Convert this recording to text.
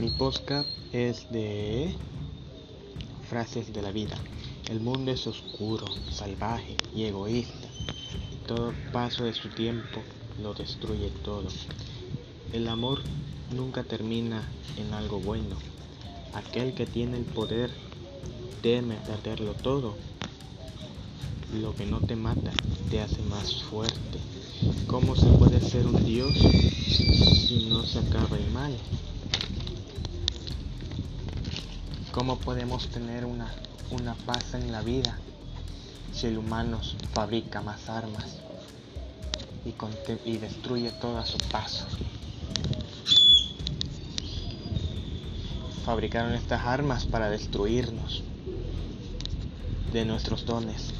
Mi podcast es de frases de la vida. El mundo es oscuro, salvaje y egoísta. Todo paso de su tiempo lo destruye todo. El amor nunca termina en algo bueno. Aquel que tiene el poder teme perderlo todo. Lo que no te mata te hace más fuerte. ¿Cómo se puede ser un Dios si no se acaba el mal? ¿Cómo podemos tener una, una paz en la vida si el humano fabrica más armas y, y destruye todo a su paso? Fabricaron estas armas para destruirnos de nuestros dones.